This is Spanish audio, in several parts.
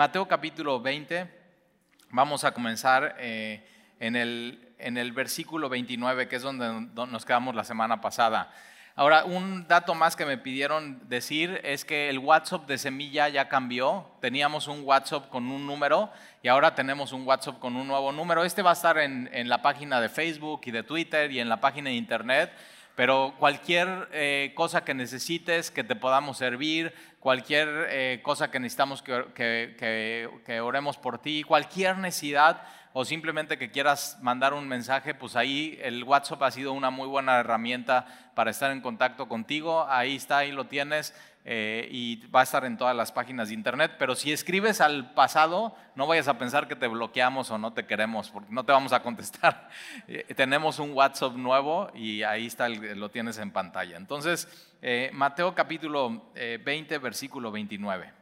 Mateo capítulo 20, vamos a comenzar eh, en, el, en el versículo 29, que es donde nos quedamos la semana pasada. Ahora, un dato más que me pidieron decir es que el WhatsApp de Semilla ya cambió. Teníamos un WhatsApp con un número y ahora tenemos un WhatsApp con un nuevo número. Este va a estar en, en la página de Facebook y de Twitter y en la página de Internet. Pero cualquier eh, cosa que necesites, que te podamos servir, cualquier eh, cosa que necesitamos que, que, que, oremos por ti, cualquier necesidad o simplemente que quieras mandar un mensaje, pues ahí el WhatsApp ha sido una muy buena herramienta para estar en contacto contigo. Ahí está, ahí lo tienes. Eh, y va a estar en todas las páginas de internet. Pero si escribes al pasado, no vayas a pensar que te bloqueamos o no te queremos, porque no te vamos a contestar. Eh, tenemos un WhatsApp nuevo y ahí está, lo tienes en pantalla. Entonces, eh, Mateo capítulo 20, versículo 29.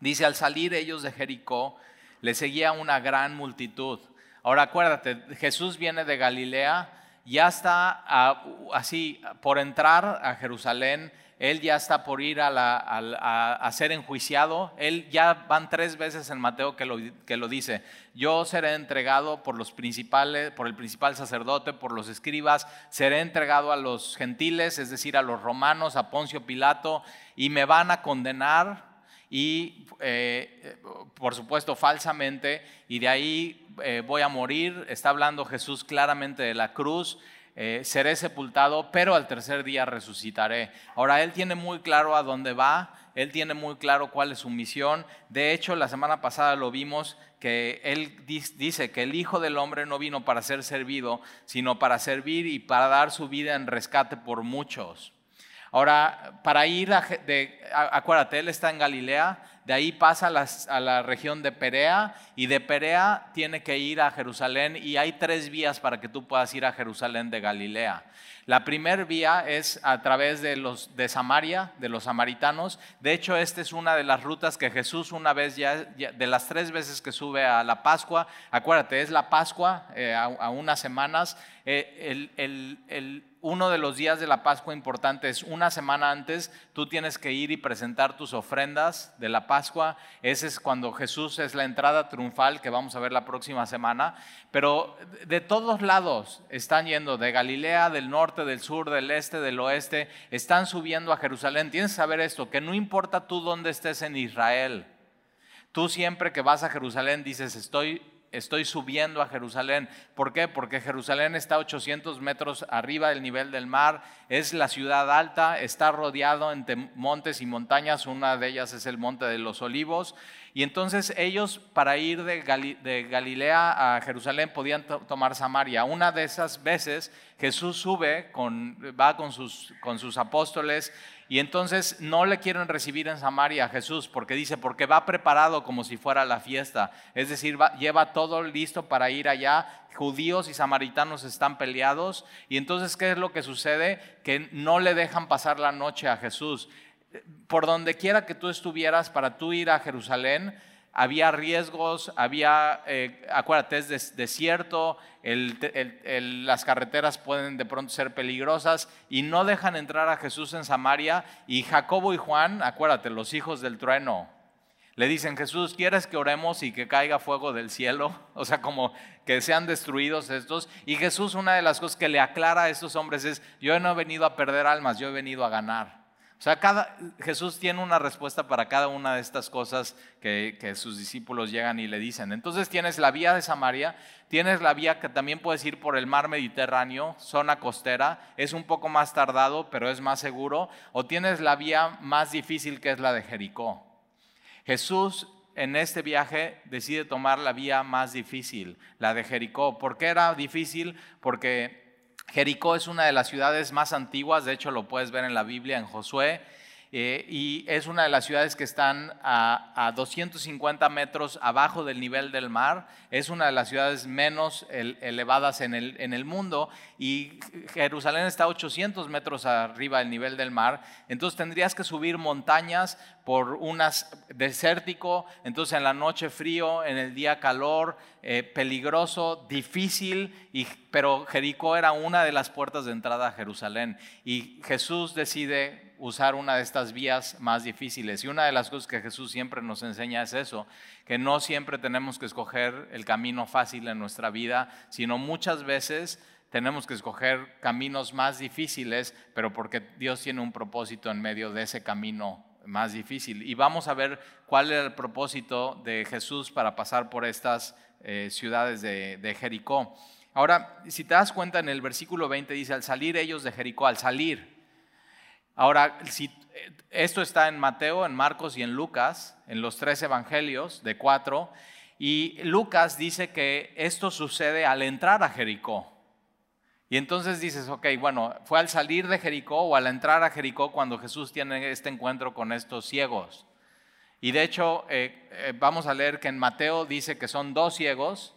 Dice, al salir ellos de Jericó, le seguía una gran multitud. Ahora acuérdate, Jesús viene de Galilea, ya está así por entrar a Jerusalén él ya está por ir a, ser enjuiciado. Él ya van tres veces en Mateo que lo, que lo dice. Yo seré entregado por los principales, por el principal sacerdote, por los escribas, seré entregado a los gentiles, es decir, a los romanos, a Poncio Pilato, y me van a condenar y eh, por supuesto falsamente, y de ahí eh, voy a morir. Está hablando Jesús claramente de la cruz. Eh, seré sepultado, pero al tercer día resucitaré. Ahora, Él tiene muy claro a dónde va, Él tiene muy claro cuál es su misión. De hecho, la semana pasada lo vimos que Él dice que el Hijo del Hombre no vino para ser servido, sino para servir y para dar su vida en rescate por muchos. Ahora, para ir a, de, acuérdate, Él está en Galilea, de ahí pasa a, la región de Perea y de Perea tiene que ir a Jerusalén y hay tres vías para que tú puedas ir a Jerusalén de Galilea. La primera vía es a través de los de Samaria, de los samaritanos. De hecho, esta es una de las rutas que Jesús una vez ya, de las tres veces que sube a la Pascua, acuérdate, es la Pascua eh, a, unas semanas. Eh, el uno de los días de la Pascua importante es una semana antes, tú tienes que ir y presentar tus ofrendas de la Pascua. Ese es cuando Jesús es la entrada triunfal que vamos a ver la próxima semana. Pero de todos lados están yendo, de Galilea, del norte, del sur, del este, del oeste, están subiendo a Jerusalén. Tienes que saber esto, que no importa tú dónde estés en Israel. Tú siempre que vas a Jerusalén dices, estoy estoy subiendo a Jerusalén. ¿Por qué? Porque Jerusalén está a 800 metros arriba del nivel del mar, es la ciudad alta, está rodeado entre montes y montañas, una de ellas es el Monte de los Olivos. Y entonces ellos para ir de, Galilea a Jerusalén podían tomar Samaria. Una de esas veces Jesús sube, con, va con sus, con sus apóstoles y entonces no le quieren recibir en Samaria a Jesús porque dice, porque va preparado como si fuera la fiesta. Es decir, lleva todo listo para ir allá. Judíos y samaritanos están peleados. Y entonces, ¿qué es lo que sucede? Que no le dejan pasar la noche a Jesús. Por donde quiera que tú estuvieras para tú ir a Jerusalén, había riesgos, había, eh, acuérdate, es desierto, las carreteras pueden de pronto ser peligrosas y no dejan entrar a Jesús en Samaria. Y Jacobo y Juan, acuérdate, los hijos del trueno, le dicen, Jesús, ¿quieres que oremos y que caiga fuego del cielo? O sea, como que sean destruidos estos. Y Jesús, una de las cosas que le aclara a estos hombres es, yo no he venido a perder almas, yo he venido a ganar. O sea, Jesús tiene una respuesta para cada una de estas cosas que, sus discípulos llegan y le dicen. Entonces tienes la vía de Samaria, tienes la vía que también puedes ir por el mar Mediterráneo, zona costera, es un poco más tardado, pero es más seguro, o tienes la vía más difícil que es la de Jericó. Jesús en este viaje decide tomar la vía más difícil, la de Jericó. ¿Por qué era difícil? Porque Jericó es una de las ciudades más antiguas, de hecho lo puedes ver en la Biblia, en Josué, eh, y es una de las ciudades que están a, 250 metros abajo del nivel del mar. Es una de las ciudades menos elevadas en el, en el, mundo y Jerusalén está a 800 metros arriba del nivel del mar. Entonces tendrías que subir montañas por unas desértico, entonces en la noche frío, en el día calor, eh, peligroso, difícil, y, pero Jericó era una de las puertas de entrada a Jerusalén. Y Jesús decide usar una de estas vías más difíciles. Y una de las cosas que Jesús siempre nos enseña es eso, que no siempre tenemos que escoger el camino fácil en nuestra vida, sino muchas veces tenemos que escoger caminos más difíciles, pero porque Dios tiene un propósito en medio de ese camino más difícil. Y vamos a ver cuál era el propósito de Jesús para pasar por estas eh, ciudades de, de Jericó. Ahora, si te das cuenta, en el versículo 20 dice, al salir ellos de Jericó, al salir. Ahora, si, esto está en Mateo, en Marcos y en Lucas, en los tres evangelios de cuatro, y Lucas dice que esto sucede al entrar a Jericó. Y entonces dices, ok, bueno, fue al salir de Jericó o al entrar a Jericó cuando Jesús tiene este encuentro con estos ciegos. Y de hecho, eh, eh, vamos a leer que en Mateo dice que son dos ciegos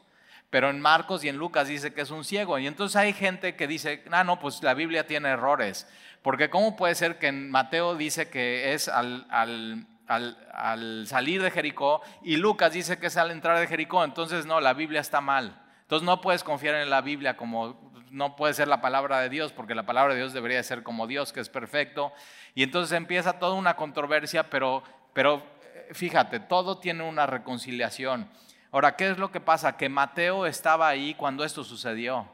pero en Marcos y en Lucas dice que es un ciego. Y entonces hay gente que dice, ah, no, pues la Biblia tiene errores. Porque ¿cómo puede ser que Mateo dice que es al, al, salir de Jericó y Lucas dice que es al entrar de Jericó? Entonces no, la Biblia está mal. Entonces no puedes confiar en la Biblia como no puede ser la palabra de Dios, porque la palabra de Dios debería ser como Dios, que es perfecto. Y entonces empieza toda una controversia, pero, pero eh, fíjate, todo tiene una reconciliación. Ahora, ¿qué es lo que pasa? Que Mateo estaba ahí cuando esto sucedió.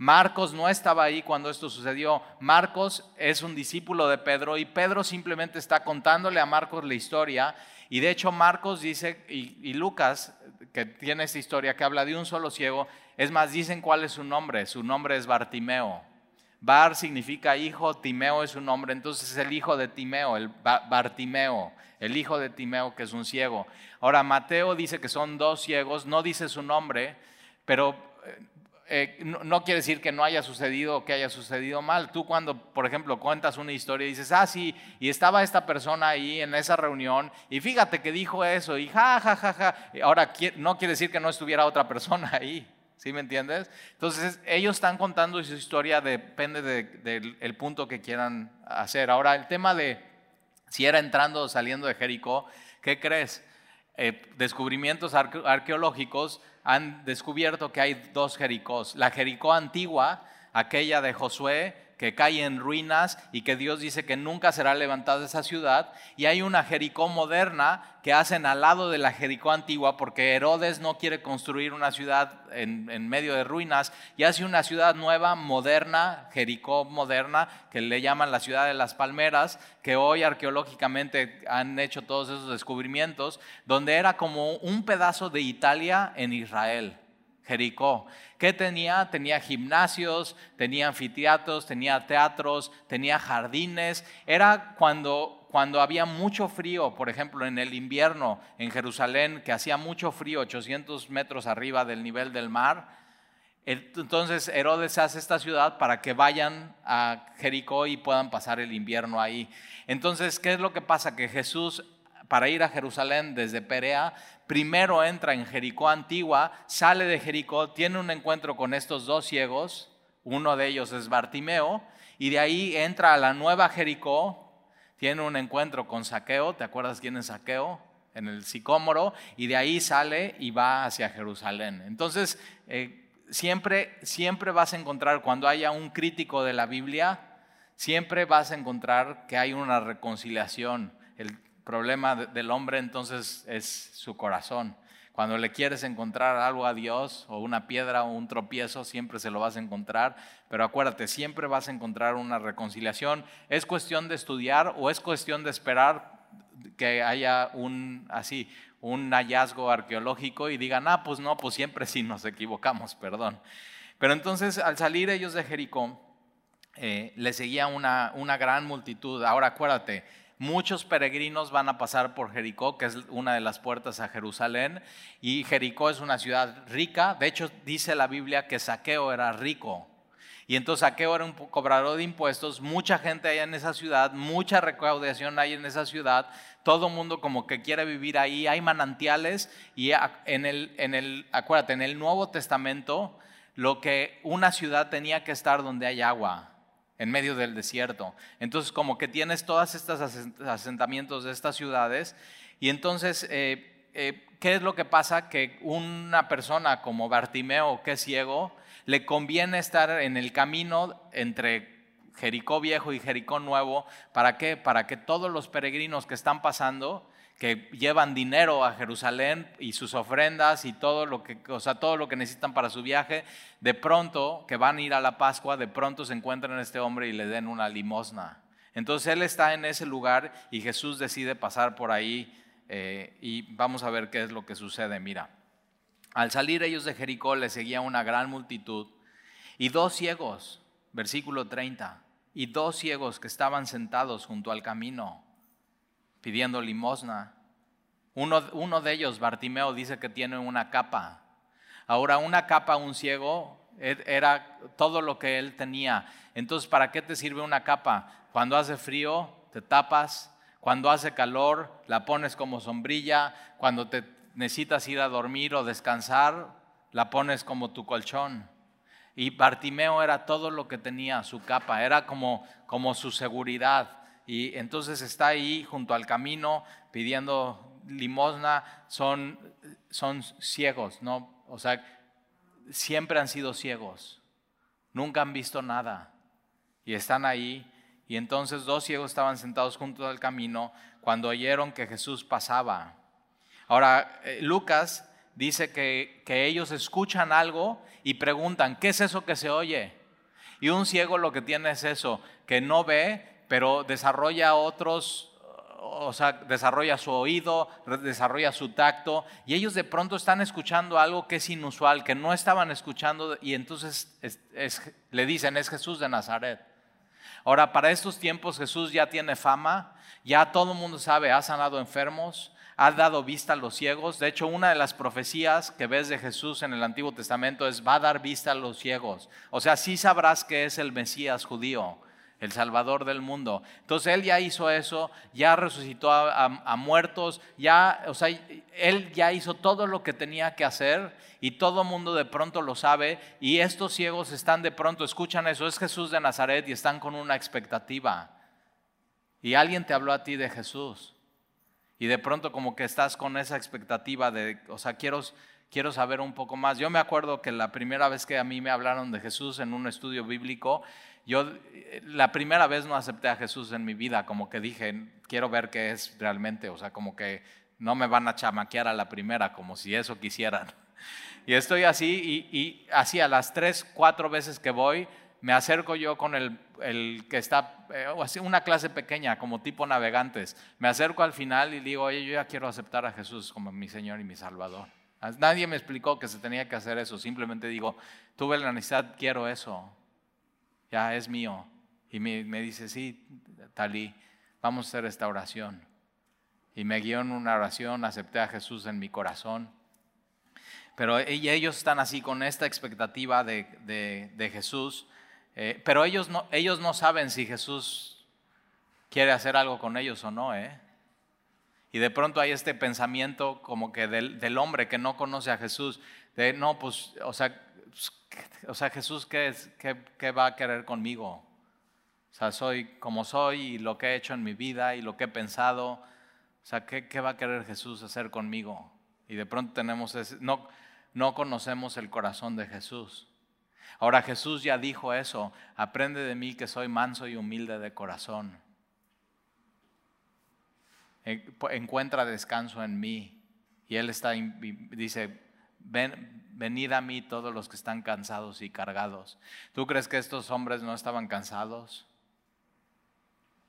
Marcos no estaba ahí cuando esto sucedió. Marcos es un discípulo de Pedro y Pedro simplemente está contándole a Marcos la historia. Y de hecho Marcos dice, y, Lucas, que tiene esta historia que habla de un solo ciego, es más, dicen cuál es su nombre. Su nombre es Bartimeo. Bar significa hijo, Timeo es su nombre, entonces es el hijo de Timeo, el Bartimeo, el hijo de Timeo que es un ciego. Ahora, Mateo dice que son dos ciegos, no dice su nombre, pero eh, eh, no, quiere decir que no haya sucedido o que haya sucedido mal. Tú cuando, por ejemplo, cuentas una historia y dices, ah, sí, y estaba esta persona ahí en esa reunión y fíjate que dijo eso y ja, ja, ja, ja. Ahora, no quiere decir que no estuviera otra persona ahí. ¿Sí me entiendes? Entonces, ellos están contando su historia, depende del punto que quieran hacer. Ahora, el tema de si era entrando o saliendo de Jericó, ¿qué crees? Eh, descubrimientos arqueológicos han descubierto que hay dos Jericós. La Jericó antigua, aquella de Josué, que cae en ruinas y que Dios dice que nunca será levantada esa ciudad. Y hay una Jericó moderna que hacen al lado de la Jericó antigua porque Herodes no quiere construir una ciudad en, en medio de ruinas y hace una ciudad nueva, moderna, Jericó moderna, que le llaman la ciudad de las palmeras, que hoy arqueológicamente han hecho todos esos descubrimientos, donde era como un pedazo de Italia en Israel. Jericó. ¿Qué tenía? Tenía gimnasios, tenía anfiteatros, tenía teatros, tenía jardines. Era cuando, cuando había mucho frío, por ejemplo, en el invierno en Jerusalén, que hacía mucho frío, 800 metros arriba del nivel del mar. Entonces Herodes hace esta ciudad para que vayan a Jericó y puedan pasar el invierno ahí. Entonces, ¿qué es lo que pasa? Que Jesús para ir a Jerusalén desde Perea, primero entra en Jericó antigua, sale de Jericó, tiene un encuentro con estos dos ciegos, uno de ellos es Bartimeo, y de ahí entra a la nueva Jericó, tiene un encuentro con Saqueo, ¿te acuerdas quién es Saqueo? En el sicómoro, y de ahí sale y va hacia Jerusalén. Entonces, eh, siempre, siempre vas a encontrar, cuando haya un crítico de la Biblia, siempre vas a encontrar que hay una reconciliación. El problema del hombre entonces es su corazón. Cuando le quieres encontrar algo a Dios o una piedra o un tropiezo, siempre se lo vas a encontrar. Pero acuérdate, siempre vas a encontrar una reconciliación. Es cuestión de estudiar o es cuestión de esperar que haya un así un hallazgo arqueológico y digan, ah, pues no, pues siempre sí nos equivocamos, perdón. Pero entonces al salir ellos de Jericó, eh, le seguía una, una gran multitud. Ahora acuérdate, Muchos peregrinos van a pasar por Jericó, que es una de las puertas a Jerusalén, y Jericó es una ciudad rica. De hecho, dice la Biblia que Saqueo era rico. Y entonces Saqueo era un cobrador de impuestos, mucha gente hay en esa ciudad, mucha recaudación hay en esa ciudad, todo mundo como que quiere vivir ahí, hay manantiales y en el, en el, acuérdate, en el Nuevo Testamento lo que una ciudad tenía que estar donde hay agua en medio del desierto. Entonces, como que tienes todos estos asentamientos de estas ciudades, y entonces, eh, eh, ¿qué es lo que pasa? Que una persona como Bartimeo, que es ciego, le conviene estar en el camino entre Jericó viejo y Jericó nuevo. ¿Para qué? Para que todos los peregrinos que están pasando, que llevan dinero a Jerusalén y sus ofrendas y todo lo que, o sea, todo lo que necesitan para su viaje, de pronto, que van a ir a la Pascua, de pronto se encuentran a este hombre y le den una limosna. Entonces él está en ese lugar y Jesús decide pasar por ahí eh, y vamos a ver qué es lo que sucede. Mira, al salir ellos de Jericó le seguía una gran multitud y dos ciegos, versículo 30, y dos ciegos que estaban sentados junto al camino pidiendo limosna. Uno, uno de ellos, Bartimeo, dice que tiene una capa. Ahora, una capa, un ciego, er, era todo lo que él tenía. Entonces, ¿para qué te sirve una capa? Cuando hace frío, te tapas. Cuando hace calor, la pones como sombrilla. Cuando te necesitas ir a dormir o descansar, la pones como tu colchón. Y Bartimeo era todo lo que tenía, su capa, era como, como su seguridad. Y entonces está ahí junto al camino pidiendo limosna, son, son ciegos, ¿no? O sea, siempre han sido ciegos, nunca han visto nada. Y están ahí y entonces dos ciegos estaban sentados junto al camino cuando oyeron que Jesús pasaba. Ahora, eh, Lucas dice que, que, ellos escuchan algo y preguntan, ¿qué es eso que se oye? Y un ciego lo que tiene es eso, que no ve, pero desarrolla otros, o sea, desarrolla su oído, desarrolla su tacto, y ellos de pronto están escuchando algo que es inusual, que no estaban escuchando, y entonces le dicen, es Jesús de Nazaret. Ahora, para estos tiempos Jesús ya tiene fama, ya todo el mundo sabe, ha sanado enfermos, ha dado vista a los ciegos. De hecho, una de las profecías que ves de Jesús en el Antiguo Testamento es, va a dar vista a los ciegos. O sea, sí sabrás que es el Mesías judío el Salvador del mundo. Entonces Él ya hizo eso, ya resucitó a, muertos, ya, o sea, Él ya hizo todo lo que tenía que hacer y todo mundo de pronto lo sabe y estos ciegos están de pronto, escuchan eso, es Jesús de Nazaret y están con una expectativa. Y alguien te habló a ti de Jesús y de pronto como que estás con esa expectativa de, o sea, quiero, quiero saber un poco más. Yo me acuerdo que la primera vez que a mí me hablaron de Jesús en un estudio bíblico, yo la primera vez no acepté a Jesús en mi vida, como que dije, quiero ver qué es realmente, o sea, como que no me van a chamaquear a la primera, como si eso quisieran. Y estoy así, y, así a las tres, cuatro veces que voy, me acerco yo con el, que está, eh, así una clase pequeña, como tipo navegantes, me acerco al final y digo, oye, yo ya quiero aceptar a Jesús como mi Señor y mi Salvador. Nadie me explicó que se tenía que hacer eso, simplemente digo, tuve la necesidad, quiero eso ya es mío. Y me, dice, sí, Talí, vamos a hacer esta oración. Y me guió en una oración, acepté a Jesús en mi corazón. Pero ellos están así con esta expectativa de, Jesús, eh, pero ellos no, ellos no saben si Jesús quiere hacer algo con ellos o no. ¿eh? Y de pronto hay este pensamiento como que del, hombre que no conoce a Jesús, de no, pues, o sea, pues, o sea, Jesús, ¿qué, ¿qué, va a querer conmigo? O sea, soy como soy y lo que he hecho en mi vida y lo que he pensado. O sea, ¿qué, qué va a querer Jesús hacer conmigo? Y de pronto tenemos no, no conocemos el corazón de Jesús. Ahora Jesús ya dijo eso, aprende de mí que soy manso y humilde de corazón. Encuentra descanso en mí. Y Él está, dice, ven, venid a mí todos los que están cansados y cargados. ¿Tú crees que estos hombres no estaban cansados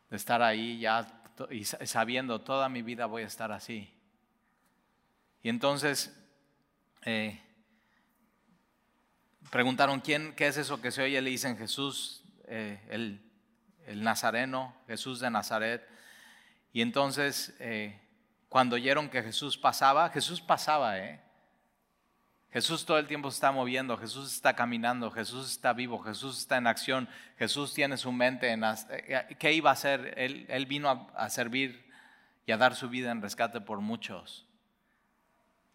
de estar ahí ya y sabiendo toda mi vida voy a estar así? Y entonces eh, preguntaron, ¿quién, ¿qué es eso que se oye? Le dicen Jesús, eh, el, Nazareno, Jesús de Nazaret. Y entonces, eh, cuando oyeron que Jesús pasaba, Jesús pasaba, ¿eh? Jesús todo el tiempo se está moviendo, Jesús está caminando, Jesús está vivo, Jesús está en acción, Jesús tiene su mente en... ¿Qué iba a hacer? Él, vino a, servir y a dar su vida en rescate por muchos.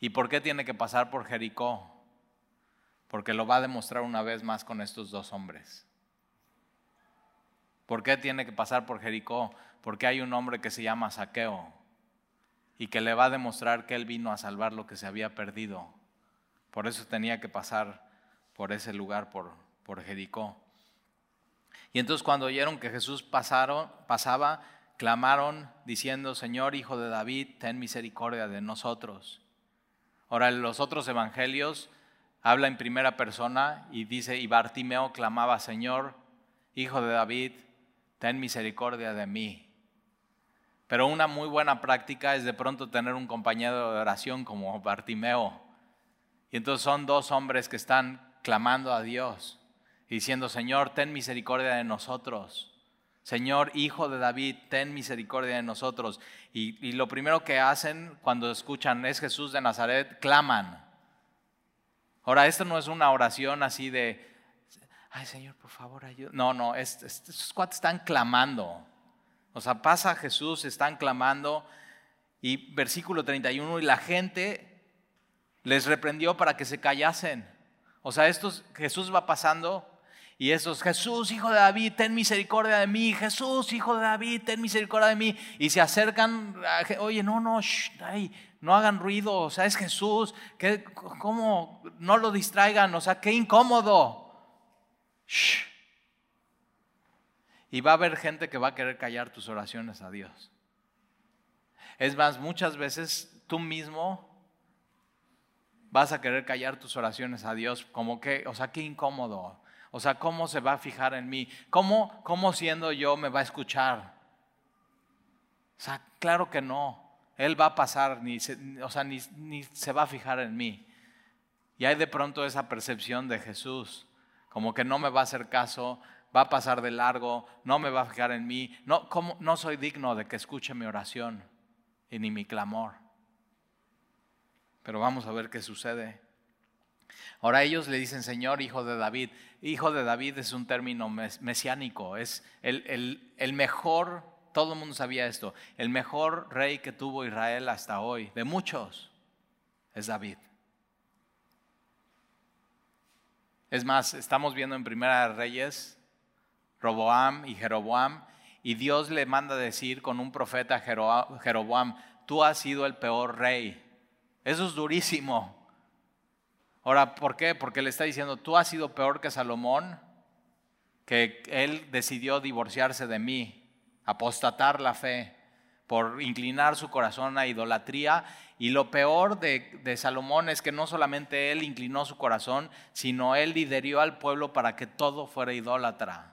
¿Y por qué tiene que pasar por Jericó? Porque lo va a demostrar una vez más con estos dos hombres. ¿Por qué tiene que pasar por Jericó? Porque hay un hombre que se llama Saqueo y que le va a demostrar que él vino a salvar lo que se había perdido por eso tenía que pasar por ese lugar, por, por Jericó. Y entonces cuando oyeron que Jesús pasaron, pasaba, clamaron diciendo, Señor, Hijo de David, ten misericordia de nosotros. Ahora, los otros evangelios habla en primera persona y dice, y Bartimeo clamaba, Señor, Hijo de David, ten misericordia de mí. Pero una muy buena práctica es de pronto tener un compañero de oración como Bartimeo. Y entonces son dos hombres que están clamando a Dios, diciendo, Señor, ten misericordia de nosotros. Señor, hijo de David, ten misericordia de nosotros. Y, lo primero que hacen cuando escuchan es Jesús de Nazaret, claman. Ahora, esto no es una oración así de, ay Señor, por favor, ayúdame. No, no, estos cuates están clamando. O sea, pasa Jesús, están clamando. Y versículo 31, y la gente les reprendió para que se callasen. O sea, estos, Jesús va pasando y esos, Jesús, hijo de David, ten misericordia de mí. Jesús, hijo de David, ten misericordia de mí. Y se acercan, oye, no, no, no hagan ruido. O sea, es Jesús. ¿qué, ¿Cómo no lo distraigan? O sea, qué incómodo. Y va a haber gente que va a querer callar tus oraciones a Dios. Es más, muchas veces tú mismo vas a querer callar tus oraciones a Dios, como que, o sea, qué incómodo. O sea, ¿cómo se va a fijar en mí? ¿Cómo, cómo siendo yo me va a escuchar? O sea, claro que no. Él va a pasar, ni o sea, ni, ni se va a fijar en mí. Y hay de pronto esa percepción de Jesús, como que no me va a hacer caso, va a pasar de largo, no me va a fijar en mí, no, no soy digno de que escuche mi oración y ni mi clamor. Pero vamos a ver qué sucede. Ahora ellos le dicen, Señor, hijo de David. Hijo de David es un término mesiánico, es el, el mejor, todo el mundo sabía esto, el mejor rey que tuvo Israel hasta hoy, de muchos, es David. Es más, estamos viendo en Primera Reyes, Roboam y Jeroboam, y Dios le manda decir con un profeta Jeroboam, tú has sido el peor rey. Eso es durísimo. Ahora, ¿por qué? Porque le está diciendo, tú has sido peor que Salomón, que él decidió divorciarse de mí, apostatar la fe, por inclinar su corazón a idolatría. Y lo peor de, Salomón es que no solamente él inclinó su corazón, sino él lideró al pueblo para que todo fuera idólatra.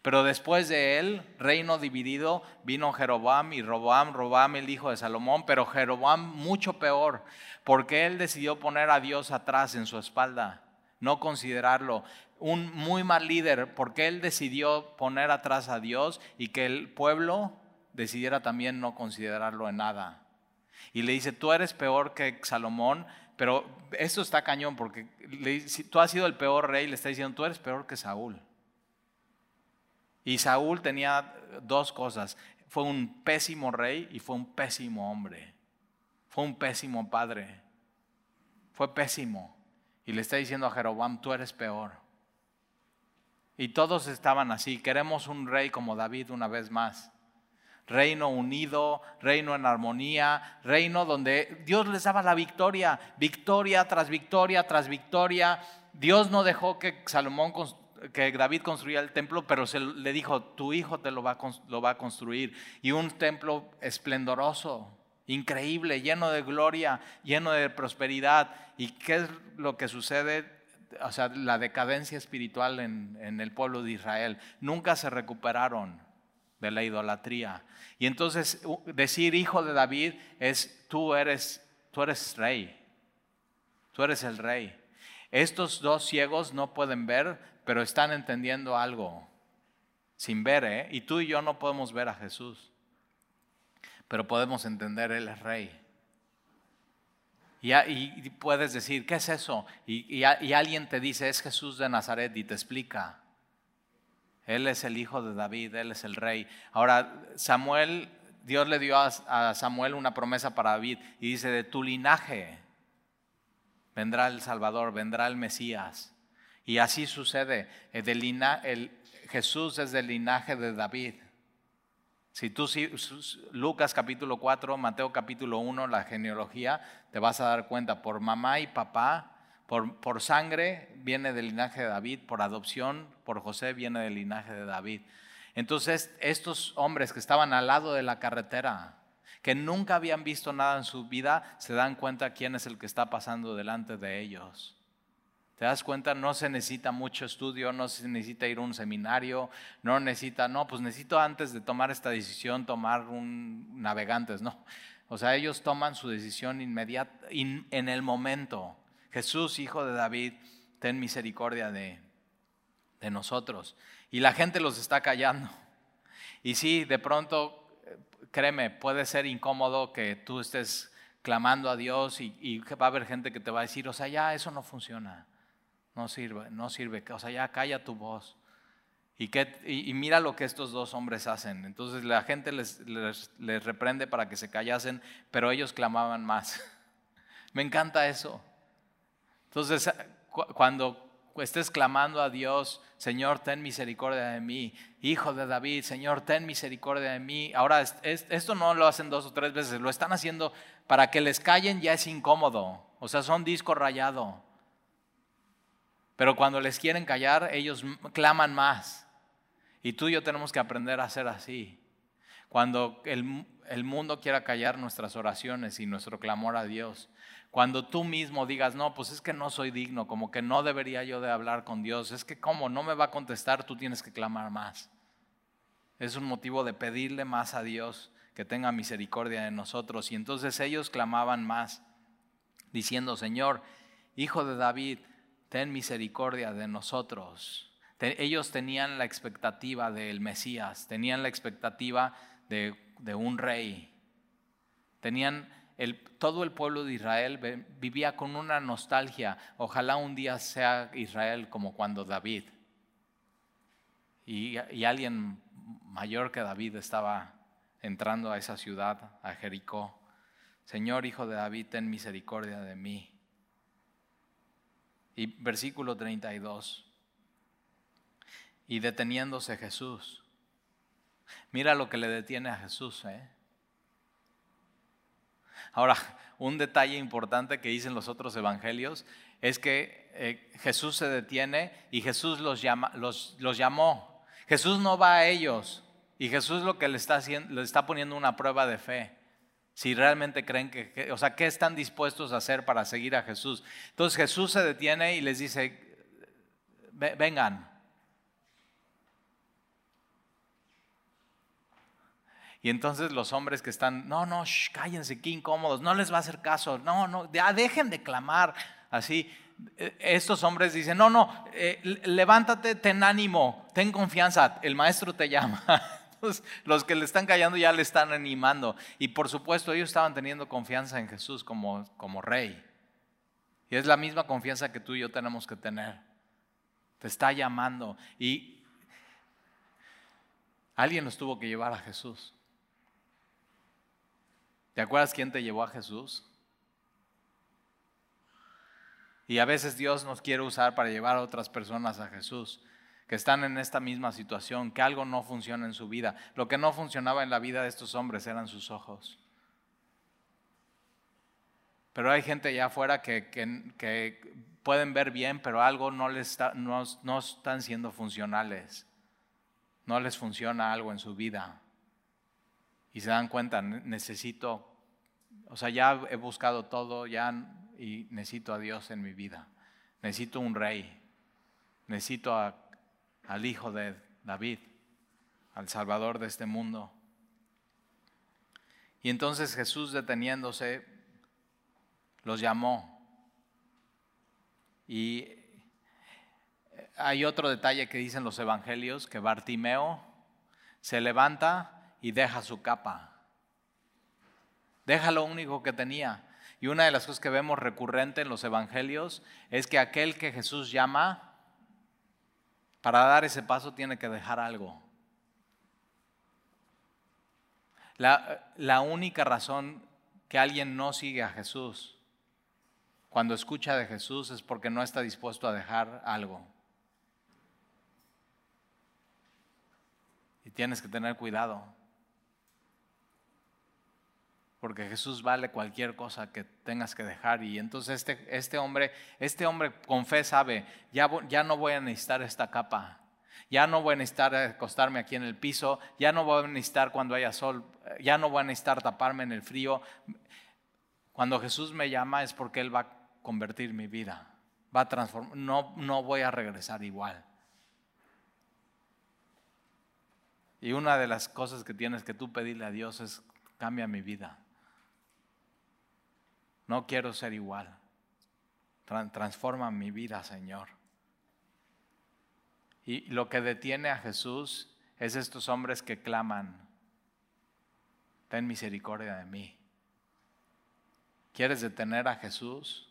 Pero después de él, reino dividido, vino Jeroboam y Roboam, Roboam el hijo de Salomón, pero Jeroboam mucho peor, porque él decidió poner a Dios atrás en su espalda, no considerarlo. Un muy mal líder, porque él decidió poner atrás a Dios y que el pueblo decidiera también no considerarlo en nada. Y le dice, tú eres peor que Salomón, pero esto está cañón, porque tú has sido el peor rey, le está diciendo, tú eres peor que Saúl. Y Saúl tenía dos cosas. Fue un pésimo rey y fue un pésimo hombre. Fue un pésimo padre. Fue pésimo. Y le está diciendo a Jeroboam, tú eres peor. Y todos estaban así. Queremos un rey como David una vez más. Reino unido, reino en armonía, reino donde Dios les daba la victoria, victoria tras victoria tras victoria. Dios no dejó que Salomón que David construía el templo, pero se le dijo, tu hijo te lo va, lo va a construir. Y un templo esplendoroso, increíble, lleno de gloria, lleno de prosperidad. ¿Y qué es lo que sucede? O sea, la decadencia espiritual en, el pueblo de Israel. Nunca se recuperaron de la idolatría. Y entonces decir hijo de David es tú eres, tú eres rey. Tú eres el rey. Estos dos ciegos no pueden ver, pero están entendiendo algo sin ver, ¿eh? Y tú y yo no podemos ver a Jesús, pero podemos entender, Él es rey. Y, puedes decir, ¿qué es eso? Y, alguien te dice, es Jesús de Nazaret y te explica. Él es el hijo de David, Él es el rey. Ahora, Samuel, Dios le dio a Samuel una promesa para David y dice, de tu linaje vendrá el Salvador, vendrá el Mesías. Y así sucede. El, Jesús es del linaje de David. Si tú, Lucas capítulo 4, Mateo capítulo 1, la genealogía, te vas a dar cuenta, por mamá y papá, Por, por sangre viene del linaje de David, por adopción, por José viene del linaje de David. Entonces, estos hombres que estaban al lado de la carretera, que nunca habían visto nada en su vida, se dan cuenta quién es el que está pasando delante de ellos. ¿Te das cuenta? No se necesita mucho estudio, no se necesita ir a un seminario, no necesita, no, pues necesito antes de tomar esta decisión tomar un navegantes, no. O sea, ellos toman su decisión inmediata, en el momento. Jesús, hijo de David, ten misericordia de, de nosotros. Y la gente los está callando. Y sí, de pronto créeme, puede ser incómodo que tú estés clamando a Dios y, va a haber gente que te va a decir, o sea, ya eso no funciona, no sirve, no sirve, o sea, ya calla tu voz. Y, y, mira lo que estos dos hombres hacen. Entonces la gente les, les reprende para que se callasen, pero ellos clamaban más. Me encanta eso. Entonces, cuando estés clamando a Dios, Señor, ten misericordia de mí, Hijo de David, Señor, ten misericordia de mí. Ahora, esto no lo hacen dos o tres veces, lo están haciendo para que les callen, ya es incómodo. O sea, son disco rayado. Pero cuando les quieren callar, ellos claman más. Y tú y yo tenemos que aprender a hacer así. Cuando el, el mundo quiera callar nuestras oraciones y nuestro clamor a Dios, cuando tú mismo digas, no, pues es que no soy digno, como que no debería yo de hablar con Dios, es que como no me va a contestar, tú tienes que clamar más. Es un motivo de pedirle más a Dios que tenga misericordia de nosotros. Y entonces ellos clamaban más, diciendo, Señor, Hijo de David, ten misericordia de nosotros. ellos tenían la expectativa del Mesías, tenían la expectativa de, un rey, tenían todo el pueblo de Israel vivía con una nostalgia. Ojalá un día sea Israel como cuando David. Y, y alguien mayor que David estaba entrando a esa ciudad, a Jericó. Señor, hijo de David, ten misericordia de mí. Y versículo 32. Y deteniéndose Jesús. Mira lo que le detiene a Jesús. ¿eh? Ahora, un detalle importante que dicen los otros evangelios es que eh, Jesús se detiene y Jesús los, llama, los, los, llamó. Jesús no va a ellos y Jesús lo que le está, haciendo, le está poniendo una prueba de fe. Si realmente creen que, o sea, ¿qué están dispuestos a hacer para seguir a Jesús? Entonces Jesús se detiene y les dice, vengan, Y entonces los hombres que están, no, no, cállense, qué incómodos, no les va a hacer caso, no, no, ya dejen de clamar así. E, estos hombres dicen, no, no, eh, levántate, ten ánimo, ten confianza, el maestro te llama. Los que le están callando ya le están animando. Y por supuesto ellos estaban teniendo confianza en Jesús como, como rey. Y es la misma confianza que tú y yo tenemos que tener. Te está llamando. Y alguien nos tuvo que llevar a Jesús. ¿Te acuerdas quién te llevó a Jesús? Y a veces Dios nos quiere usar para llevar a otras personas a Jesús, que están en esta misma situación, que algo no funciona en su vida. Lo que no funcionaba en la vida de estos hombres eran sus ojos. Pero hay gente allá afuera que, que, pueden ver bien, pero algo no, les está, no, no están siendo funcionales. No les funciona algo en su vida y se dan cuenta, necesito, o sea, ya he buscado todo, ya y necesito a Dios en mi vida. Necesito un rey. Necesito al hijo de David, al Salvador de este mundo. Y entonces Jesús deteniéndose, los llamó. Y hay otro detalle que dicen los evangelios, que Bartimeo se levanta y deja su capa. Deja lo único que tenía. Y una de las cosas que vemos recurrente en los evangelios es que aquel que Jesús llama, para dar ese paso tiene que dejar algo. La, la única razón que alguien no sigue a Jesús cuando escucha de Jesús es porque no está dispuesto a dejar algo. Y tienes que tener cuidado. Porque Jesús vale cualquier cosa que tengas que dejar. Y entonces este, este hombre, este hombre con fe sabe, ya, ya no voy a necesitar esta capa, ya no voy a necesitar acostarme aquí en el piso, ya no voy a necesitar cuando haya sol, ya no voy a necesitar taparme en el frío. Cuando Jesús me llama es porque Él va a convertir mi vida, va a transformar, no, no voy a regresar igual. Y una de las cosas que tienes que tú pedirle a Dios es, cambia mi vida. No quiero ser igual. Transforma mi vida, Señor. Y lo que detiene a Jesús es estos hombres que claman, ten misericordia de mí. ¿Quieres detener a Jesús?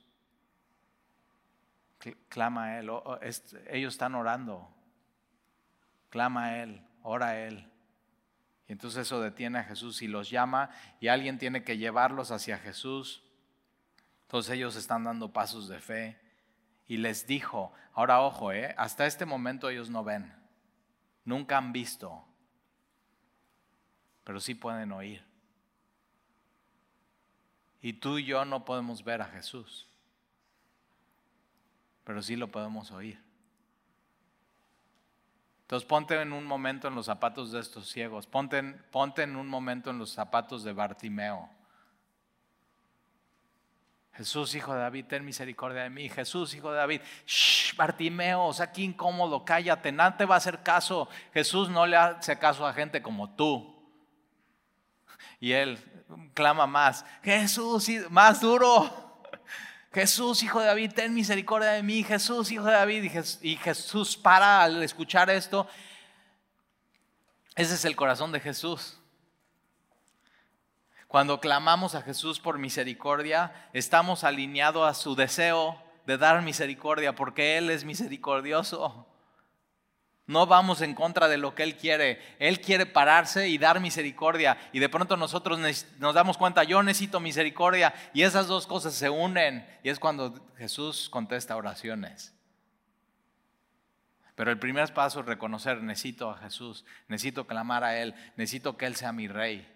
Clama a Él. Ellos están orando. Clama a Él, ora a Él. Y entonces eso detiene a Jesús y los llama y alguien tiene que llevarlos hacia Jesús. Todos ellos están dando pasos de fe. Y les dijo, ahora ojo, ¿eh? hasta este momento ellos no ven, nunca han visto, pero sí pueden oír. Y tú y yo no podemos ver a Jesús, pero sí lo podemos oír. Entonces ponte en un momento en los zapatos de estos ciegos, ponte, ponte en un momento en los zapatos de Bartimeo. Jesús, hijo de David, ten misericordia de mí. Jesús, hijo de David, shh, Bartimeo, o sea, qué incómodo, cállate, nadie te va a hacer caso. Jesús no le hace caso a gente como tú. Y él clama más, Jesús, más duro. Jesús, hijo de David, ten misericordia de mí. Jesús, hijo de David. Y Jesús para al escuchar esto. Ese es el corazón de Jesús. Cuando clamamos a Jesús por misericordia, estamos alineados a su deseo de dar misericordia, porque Él es misericordioso. No vamos en contra de lo que Él quiere. Él quiere pararse y dar misericordia. Y de pronto nosotros nos damos cuenta, yo necesito misericordia. Y esas dos cosas se unen. Y es cuando Jesús contesta oraciones. Pero el primer paso es reconocer, necesito a Jesús, necesito clamar a Él, necesito que Él sea mi rey.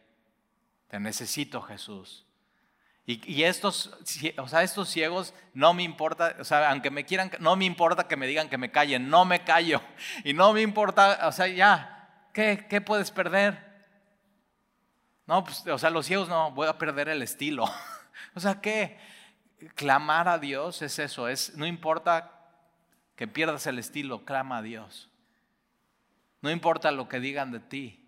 Necesito, Jesús. Y, estos, o sea, estos ciegos no me importa, o sea, aunque me quieran, no me importa que me digan que me callen, no me callo. Y no me importa, o sea, ya, ¿qué, qué puedes perder? No, pues, o sea, los ciegos no, voy a perder el estilo. O sea, ¿qué? Clamar a Dios es eso, es, no importa que pierdas el estilo, clama a Dios. No importa lo que digan de ti,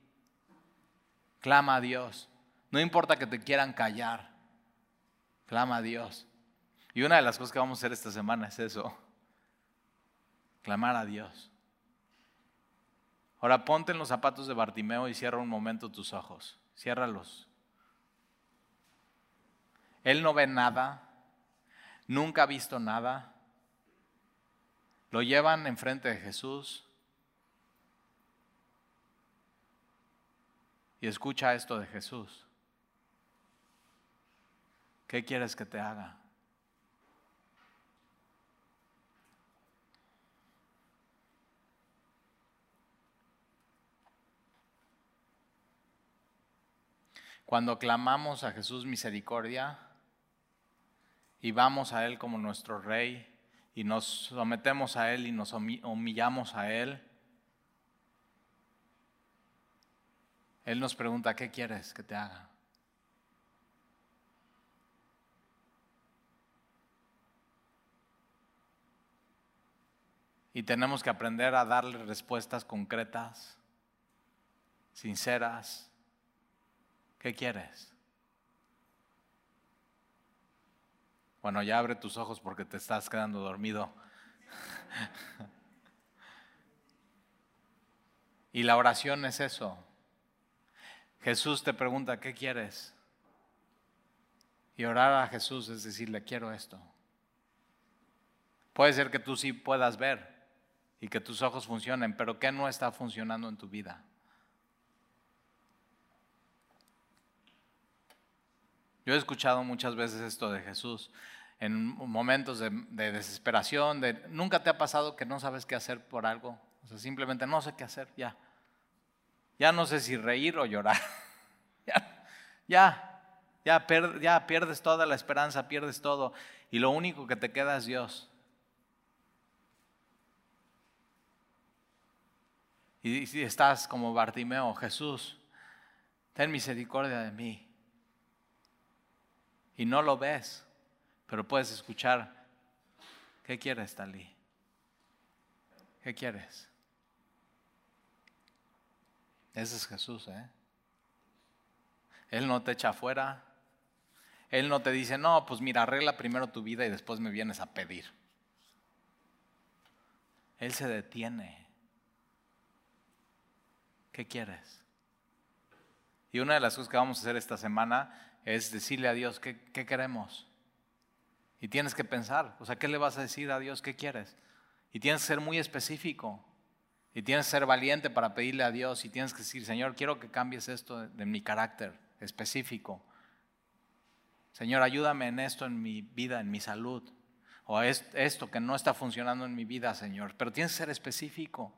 clama a Dios. No importa que te quieran callar, clama a Dios. Y una de las cosas que vamos a hacer esta semana es eso, clamar a Dios. Ahora ponte en los zapatos de Bartimeo y cierra un momento tus ojos, ciérralos. Él no ve nada, nunca ha visto nada. Lo llevan enfrente de Jesús y escucha esto de Jesús. ¿Qué quieres que te haga? Cuando clamamos a Jesús misericordia y vamos a Él como nuestro Rey y nos sometemos a Él y nos humillamos a Él, Él nos pregunta, ¿qué quieres que te haga? Y tenemos que aprender a darle respuestas concretas, sinceras. ¿Qué quieres? Bueno, ya abre tus ojos porque te estás quedando dormido. y la oración es eso. Jesús te pregunta, ¿qué quieres? Y orar a Jesús es decirle, quiero esto. Puede ser que tú sí puedas ver, y que tus ojos funcionen, pero ¿qué no está funcionando en tu vida? Yo he escuchado muchas veces esto de Jesús en momentos de, desesperación, de nunca te ha pasado que no sabes qué hacer por algo, o sea, simplemente no sé qué hacer, ya. Ya no sé si reír o llorar. ya, ya, Ya, ya pierdes toda la esperanza, pierdes todo. Y lo único que te queda es Dios. Y si estás como Bartimeo, Jesús, ten misericordia de mí. Y no lo ves, pero puedes escuchar, ¿qué quieres, Talí? ¿Qué quieres? Ese es Jesús, ¿eh? Él no te echa afuera. Él no te dice, no, pues mira, arregla primero tu vida y después me vienes a pedir. Él se detiene. ¿Qué quieres? Y una de las cosas que vamos a hacer esta semana es decirle a Dios, ¿qué, queremos? Y tienes que pensar, o sea, ¿qué le vas a decir a Dios? ¿Qué quieres? Y tienes que ser muy específico. Y tienes que ser valiente para pedirle a Dios. Y tienes que decir, Señor, quiero que cambies esto de, mi carácter específico. Señor, ayúdame en esto, en mi vida, en mi salud. O esto que no está funcionando en mi vida, Señor. Pero tienes que ser específico.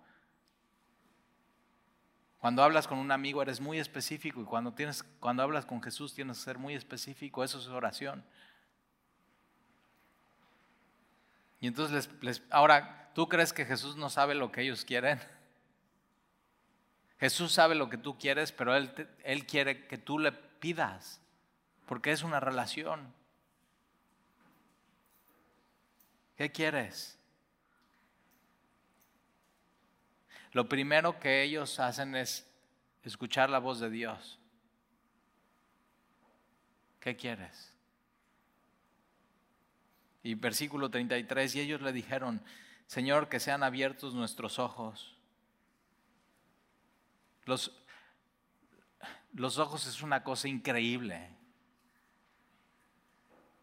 Cuando hablas con un amigo eres muy específico y cuando, tienes, cuando hablas con Jesús tienes que ser muy específico. Eso es oración. Y entonces les, ahora, ¿tú crees que Jesús no sabe lo que ellos quieren? Jesús sabe lo que tú quieres, pero Él, él quiere que tú le pidas, porque es una relación. ¿Qué quieres? Lo primero que ellos hacen es escuchar la voz de Dios. ¿Qué quieres? Y versículo 33, y ellos le dijeron, Señor, que sean abiertos nuestros ojos. Los, los ojos es una cosa increíble.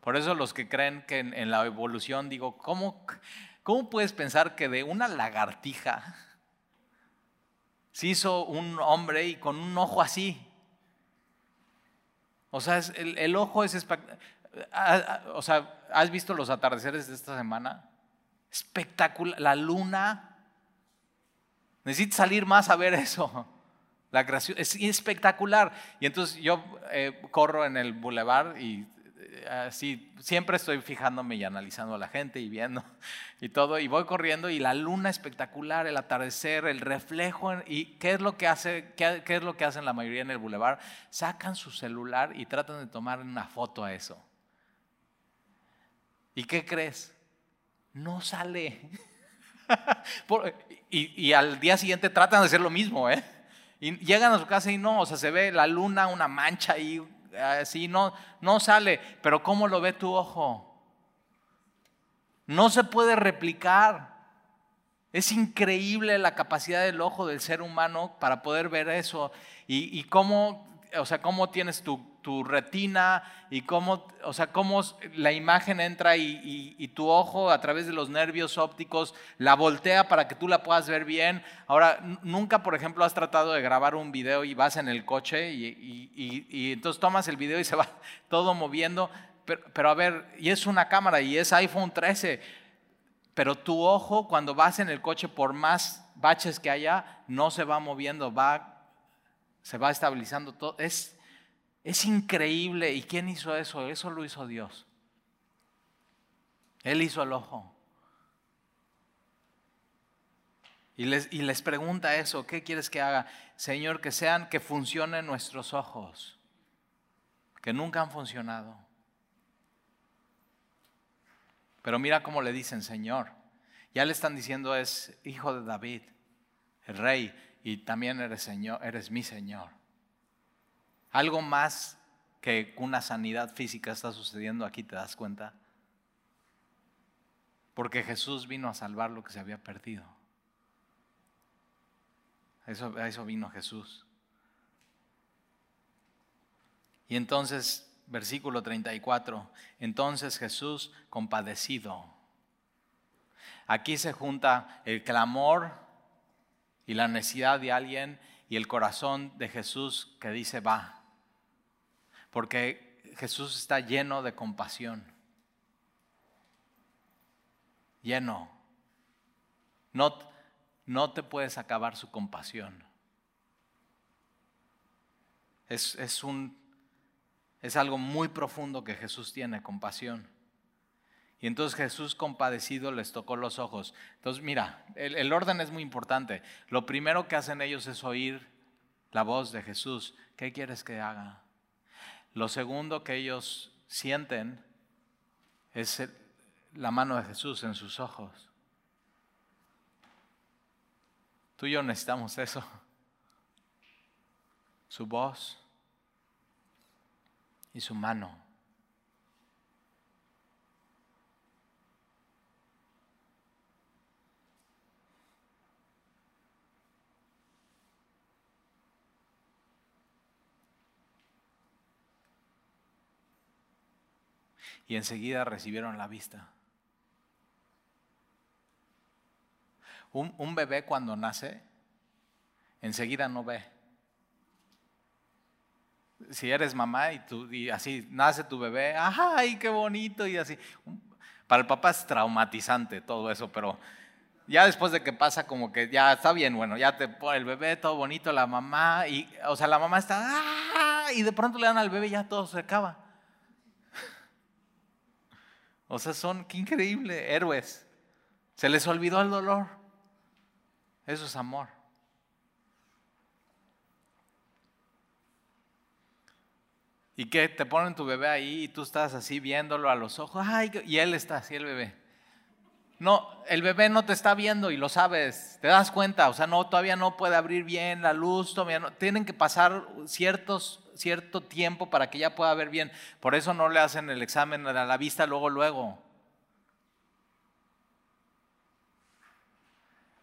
Por eso los que creen que en, en la evolución, digo, ¿cómo, ¿cómo puedes pensar que de una lagartija se hizo un hombre y con un ojo así. O sea, el, ojo es espectacular. O sea, ¿has visto los atardeceres de esta semana? Espectacular. La luna. Necesitas salir más a ver eso. La creación es espectacular. Y entonces yo eh, corro en el bulevar y así, siempre estoy fijándome y analizando a la gente y viendo y todo, y voy corriendo y la luna espectacular, el atardecer, el reflejo, y ¿qué es lo que hace, qué, es lo que hacen la mayoría en el bulevar? Sacan su celular y tratan de tomar una foto a eso. ¿Y qué crees? No sale. y, y, al día siguiente tratan de hacer lo mismo, ¿eh? Y llegan a su casa y no, o sea, se ve la luna, una mancha ahí, así no, no sale. Pero ¿cómo lo ve tu ojo? No se puede replicar. Es increíble la capacidad del ojo del ser humano para poder ver eso. Y, y cómo, o sea, cómo tienes tu, tu retina y cómo, o sea, cómo la imagen entra y, tu ojo a través de los nervios ópticos la voltea para que tú la puedas ver bien. Ahora, nunca, por ejemplo, has tratado de grabar un video y vas en el coche y, entonces tomas el video y se va todo moviendo. Pero, pero a ver, y es una cámara y es iPhone 13, pero tu ojo cuando vas en el coche, por más baches que haya, no se va moviendo, va, se va estabilizando todo. Es es increíble. ¿Y quién hizo eso? Eso lo hizo Dios. Él hizo el ojo. Y les, y les pregunta eso, ¿qué quieres que haga? Señor, que sean, que funcionen nuestros ojos, que nunca han funcionado. Pero mira cómo le dicen, Señor. Ya le están diciendo es hijo de David, el rey, y también eres Señor, eres mi Señor. Algo más que una sanidad física está sucediendo aquí, ¿te das cuenta? Porque Jesús vino a salvar lo que se había perdido. Eso, a eso vino Jesús. Y entonces, versículo 34, entonces Jesús compadecido. Aquí se junta el clamor y la necesidad de alguien y el corazón de Jesús que dice, va, porque Jesús está lleno de compasión. Lleno. No, no te puedes acabar su compasión. Es, un, es algo muy profundo que Jesús tiene, compasión. Y entonces Jesús compadecido les tocó los ojos. Entonces mira, el, orden es muy importante. Lo primero que hacen ellos es oír la voz de Jesús. ¿Qué quieres que haga? Lo segundo que ellos sienten es la mano de Jesús en sus ojos. Tú y yo necesitamos eso. Su voz y su mano. Y enseguida recibieron la vista. Un, bebé cuando nace, enseguida no ve. Si eres mamá y, tú, y así nace tu bebé, ¡ay, qué bonito! Y así. Para el papá es traumatizante todo eso, pero ya después de que pasa como que ya está bien, bueno, ya te pone el bebé todo bonito, la mamá, y, o sea, la mamá está, ¡ah! y de pronto le dan al bebé y ya todo se acaba. O sea, son, qué increíble, héroes. Se les olvidó el dolor. Eso es amor. Y que te ponen tu bebé ahí y tú estás así viéndolo a los ojos, ay, y él está así, el bebé. No, el bebé no te está viendo y lo sabes, te das cuenta, o sea, no, todavía no puede abrir bien la luz, todavía no, tienen que pasar ciertos cierto tiempo para que ya pueda ver bien. Por eso no le hacen el examen a la vista luego, luego.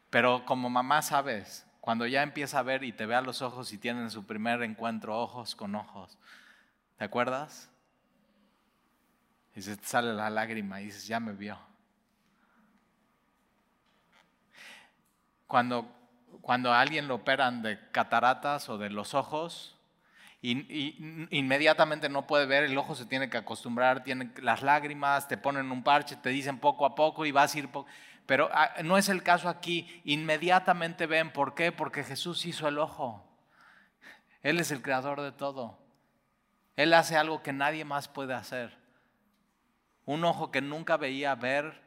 Pero como mamá sabes, cuando ya empieza a ver y te ve a los ojos y tienen su primer encuentro ojos con ojos, ¿te acuerdas? Y se te sale la lágrima y dices, ya me vio. Cuando, cuando a alguien lo operan de cataratas o de los ojos, y, inmediatamente no puede ver, el ojo se tiene que acostumbrar, tienen las lágrimas, te ponen un parche, te dicen poco a poco y vas a ir poco. Pero ah, no es el caso aquí, inmediatamente ven, ¿por qué? Porque Jesús hizo el ojo. Él es el creador de todo. Él hace algo que nadie más puede hacer. Un ojo que nunca veía ver,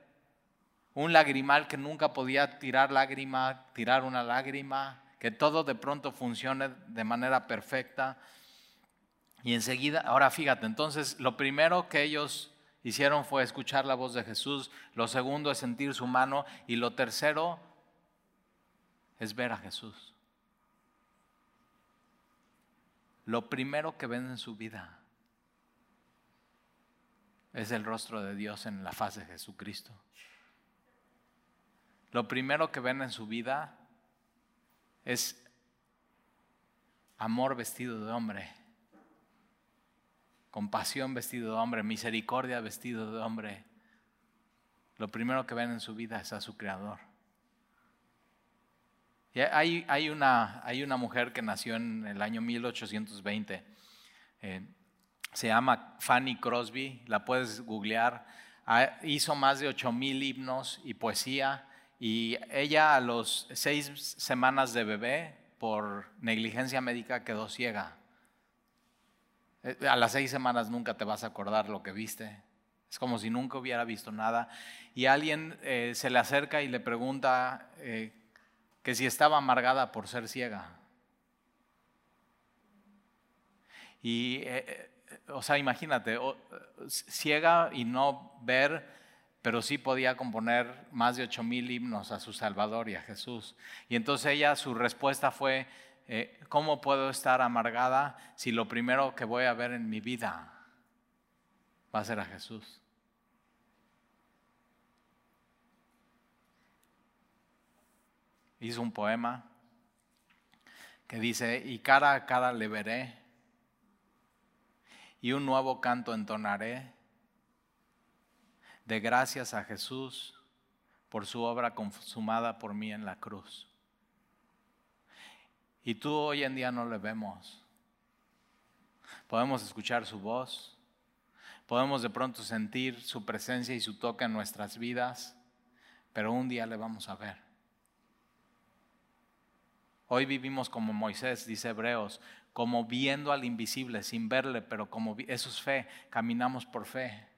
un lagrimal que nunca podía tirar lágrima, tirar una lágrima, que todo de pronto funcione de manera perfecta. Y enseguida, ahora fíjate, entonces lo primero que ellos hicieron fue escuchar la voz de Jesús, lo segundo es sentir su mano y lo tercero es ver a Jesús. Lo primero que ven en su vida es el rostro de Dios en la faz de Jesucristo. Lo primero que ven en su vida es amor vestido de hombre compasión vestido de hombre, misericordia vestido de hombre, lo primero que ven en su vida es a su creador. hay, hay, una, hay una mujer que nació en el año 1820, eh, se llama Fanny Crosby, la puedes googlear, hizo más de 8 mil himnos y poesía y ella a los seis semanas de bebé por negligencia médica quedó ciega. Eh, a las seis semanas nunca te vas a acordar lo que viste. Es como si nunca hubiera visto nada. Y alguien eh, se le acerca y le pregunta eh, que si estaba amargada por ser ciega. Y, o sea, imagínate, ciega y no ver, pero sí podía componer más de ocho mil himnos a su Salvador y a Jesús. Y entonces ella, su respuesta fue, eh, ¿cómo puedo estar amargada si lo primero que voy a ver en mi vida va a ser a Jesús? Hizo un poema que dice, y cara a cara le veré, y un nuevo canto entonaré, de gracias a Jesús por su obra consumada por mí en la cruz. Y tú hoy en día no le vemos. Podemos escuchar su voz, podemos de pronto sentir su presencia y su toque en nuestras vidas, pero un día le vamos a ver. Hoy vivimos como Moisés, dice Hebreos, como viendo al invisible, sin verle, pero como eso es fe, caminamos por fe.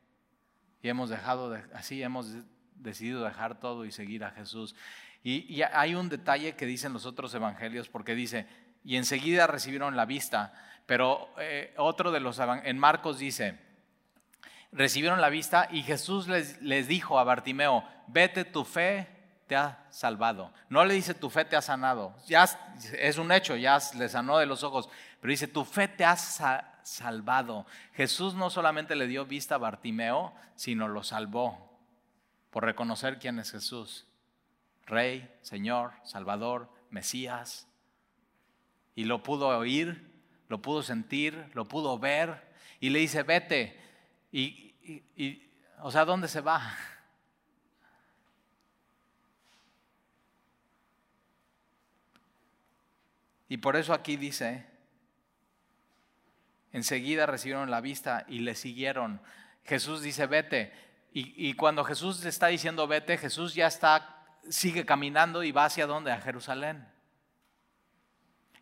Y hemos dejado, de, así hemos decidido dejar todo y seguir a Jesús. Y, hay un detalle que dicen los otros evangelios, porque dice, y enseguida recibieron la vista, pero eh, otro de los, en Marcos dice, recibieron la vista y Jesús les, les dijo a Bartimeo, vete tu fe te ha salvado. No le dice tu fe te ha sanado. Ya es un hecho, ya le sanó de los ojos. Pero dice tu fe te ha salvado. Jesús no solamente le dio vista a Bartimeo, sino lo salvó por reconocer quién es Jesús. Rey, Señor, Salvador, Mesías. Y lo pudo oír, lo pudo sentir, lo pudo ver. Y le dice, vete. Y, y o sea, ¿dónde se va? Y por eso aquí dice, enseguida recibieron la vista y le siguieron. Jesús dice, vete. Y, cuando Jesús está diciendo, vete, Jesús ya está, sigue caminando y va hacia dónde? A Jerusalén.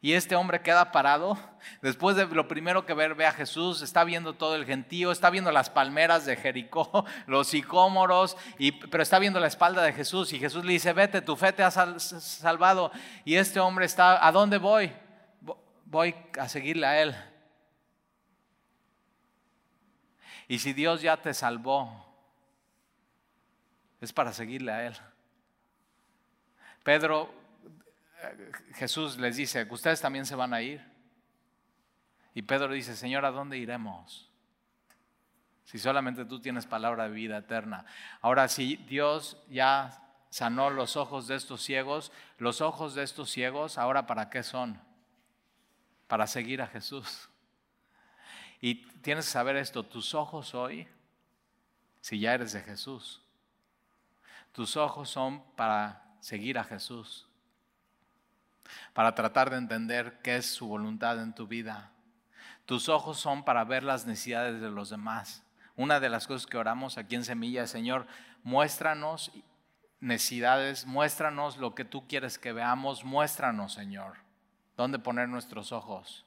Y este hombre queda parado. Después de lo primero que ver, ve a Jesús, está viendo todo el gentío, está viendo las palmeras de Jericó, los sicómoros, y, pero está viendo la espalda de Jesús. Y Jesús le dice, vete, tu fe te ha salvado. Y este hombre está, ¿a dónde voy? Voy a seguirle a él. Y si Dios ya te salvó, es para seguirle a él. Pedro Jesús les dice, ustedes también se van a ir. Y Pedro dice, Señor, ¿a dónde iremos? Si solamente tú tienes palabra de vida eterna. Ahora, si Dios ya sanó los ojos de estos ciegos, los ojos de estos ciegos, ahora para qué son? Para seguir a Jesús. Y tienes que saber esto, tus ojos hoy, si ya eres de Jesús, tus ojos son para seguir a Jesús para tratar de entender qué es su voluntad en tu vida. Tus ojos son para ver las necesidades de los demás. Una de las cosas que oramos aquí en Semilla es, Señor, muéstranos necesidades, muéstranos lo que tú quieres que veamos, muéstranos, Señor, dónde poner nuestros ojos.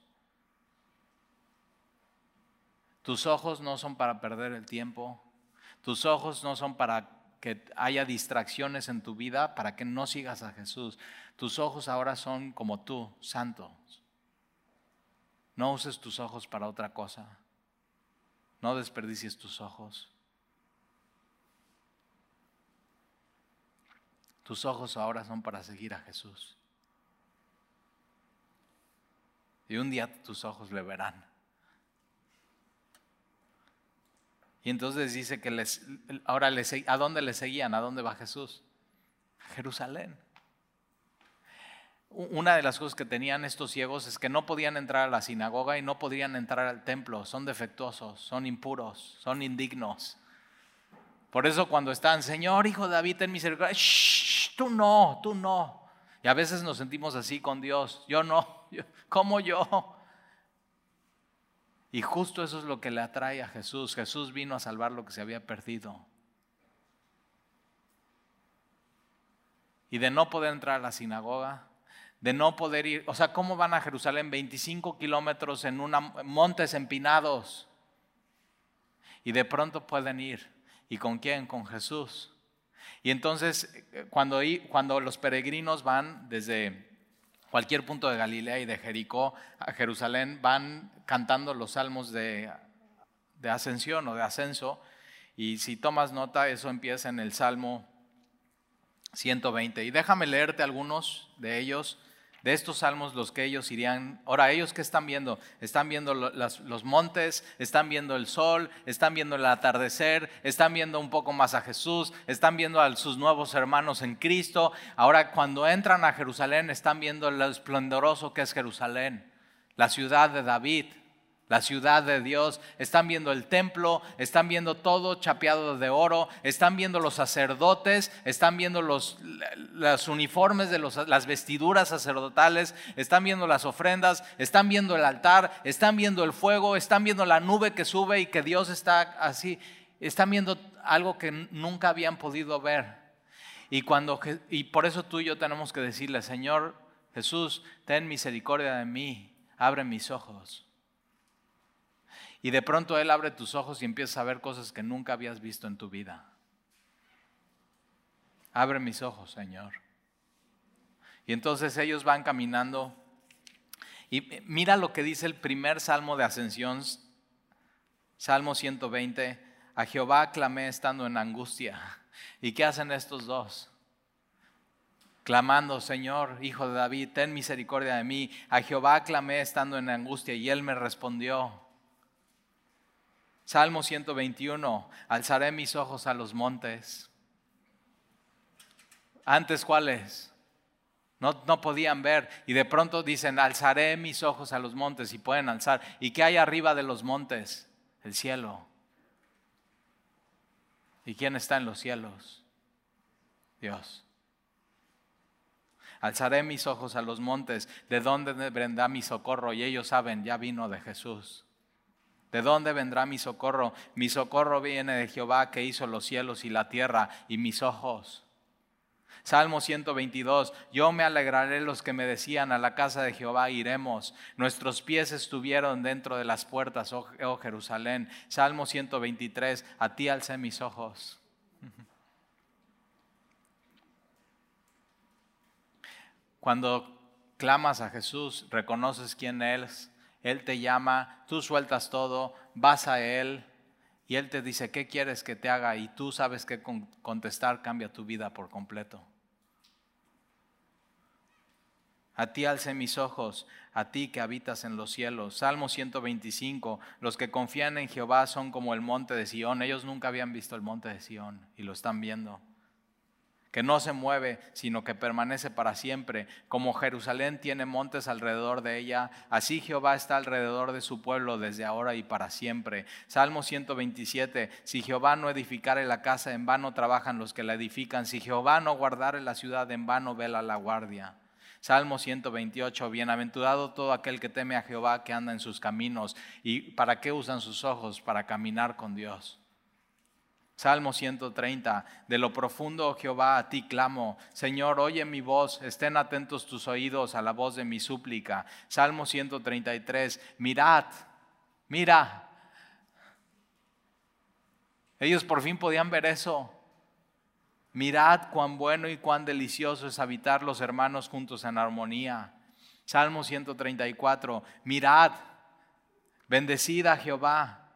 Tus ojos no son para perder el tiempo, tus ojos no son para que haya distracciones en tu vida, para que no sigas a Jesús. Tus ojos ahora son como tú, santos. No uses tus ojos para otra cosa. No desperdicies tus ojos. Tus ojos ahora son para seguir a Jesús. Y un día tus ojos le verán. Y entonces dice que les, ahora les, ¿a dónde le seguían? ¿A dónde va Jesús? Jerusalén. Una de las cosas que tenían estos ciegos es que no podían entrar a la sinagoga y no podían entrar al templo. Son defectuosos, son impuros, son indignos. Por eso cuando están, Señor, hijo de David, ten misericordia, Shh, tú no, tú no. Y a veces nos sentimos así con Dios. Yo no, ¿cómo yo? Y justo eso es lo que le atrae a Jesús. Jesús vino a salvar lo que se había perdido. Y de no poder entrar a la sinagoga, de no poder ir, o sea, ¿cómo van a Jerusalén 25 kilómetros en una, montes empinados? Y de pronto pueden ir. ¿Y con quién? Con Jesús. Y entonces, eh, cuando, cuando los peregrinos van desde cualquier punto de Galilea y de Jericó a Jerusalén, van cantando los salmos de, de ascensión o de ascenso. Y si tomas nota, eso empieza en el Salmo 120. Y déjame leerte algunos de ellos de estos salmos los que ellos irían. Ahora, ellos que están viendo, están viendo los montes, están viendo el sol, están viendo el atardecer, están viendo un poco más a Jesús, están viendo a sus nuevos hermanos en Cristo. Ahora, cuando entran a Jerusalén, están viendo lo esplendoroso que es Jerusalén, la ciudad de David la ciudad de Dios, están viendo el templo, están viendo todo chapeado de oro, están viendo los sacerdotes, están viendo los, uniformes de las vestiduras sacerdotales, están viendo las ofrendas, están viendo el altar, están viendo el fuego, están viendo la nube que sube y que Dios está así, están viendo algo que nunca habían podido ver. Y, cuando, y por eso tú y yo tenemos que decirle, Señor Jesús, ten misericordia de mí abre mis ojos. Y de pronto Él abre tus ojos y empiezas a ver cosas que nunca habías visto en tu vida. Abre mis ojos, Señor. Y entonces ellos van caminando. Y mira lo que dice el primer salmo de ascensión, Salmo 120. A Jehová clamé estando en angustia. ¿Y qué hacen estos dos? Clamando, Señor, Hijo de David, ten misericordia de mí. A Jehová clamé estando en angustia y él me respondió. Salmo 121, alzaré mis ojos a los montes. Antes, ¿cuáles? No, no, podían ver y de pronto dicen, alzaré mis ojos a los montes y pueden alzar. ¿Y qué hay arriba de los montes? El cielo. ¿Y quién está en los cielos? Dios. Alzaré mis ojos a los montes, ¿de dónde vendrá mi socorro? Y ellos saben, ya vino de Jesús. ¿De dónde vendrá mi socorro? Mi socorro viene de Jehová que hizo los cielos y la tierra y mis ojos. Salmo 122, yo me alegraré los que me decían, a la casa de Jehová iremos. Nuestros pies estuvieron dentro de las puertas, oh, oh Jerusalén. Salmo 123, a ti alcé mis ojos. Cuando clamas a Jesús, reconoces quién es, Él te llama, tú sueltas todo, vas a Él y Él te dice, ¿qué quieres que te haga? Y tú sabes que contestar cambia tu vida por completo. A ti alcé mis ojos, a ti que habitas en los cielos. Salmo 125, los que confían en Jehová son como el monte de Sión. Ellos nunca habían visto el monte de Sión y lo están viendo que no se mueve, sino que permanece para siempre. Como Jerusalén tiene montes alrededor de ella, así Jehová está alrededor de su pueblo desde ahora y para siempre. Salmo 127, si Jehová no edificare la casa, en vano trabajan los que la edifican. Si Jehová no guardare la ciudad, en vano vela la guardia. Salmo 128, bienaventurado todo aquel que teme a Jehová, que anda en sus caminos. ¿Y para qué usan sus ojos? Para caminar con Dios. Salmo 130, de lo profundo, oh Jehová, a ti clamo. Señor, oye mi voz, estén atentos tus oídos a la voz de mi súplica. Salmo 133, mirad, mira. Ellos por fin podían ver eso. Mirad cuán bueno y cuán delicioso es habitar los hermanos juntos en armonía. Salmo 134, mirad, bendecida Jehová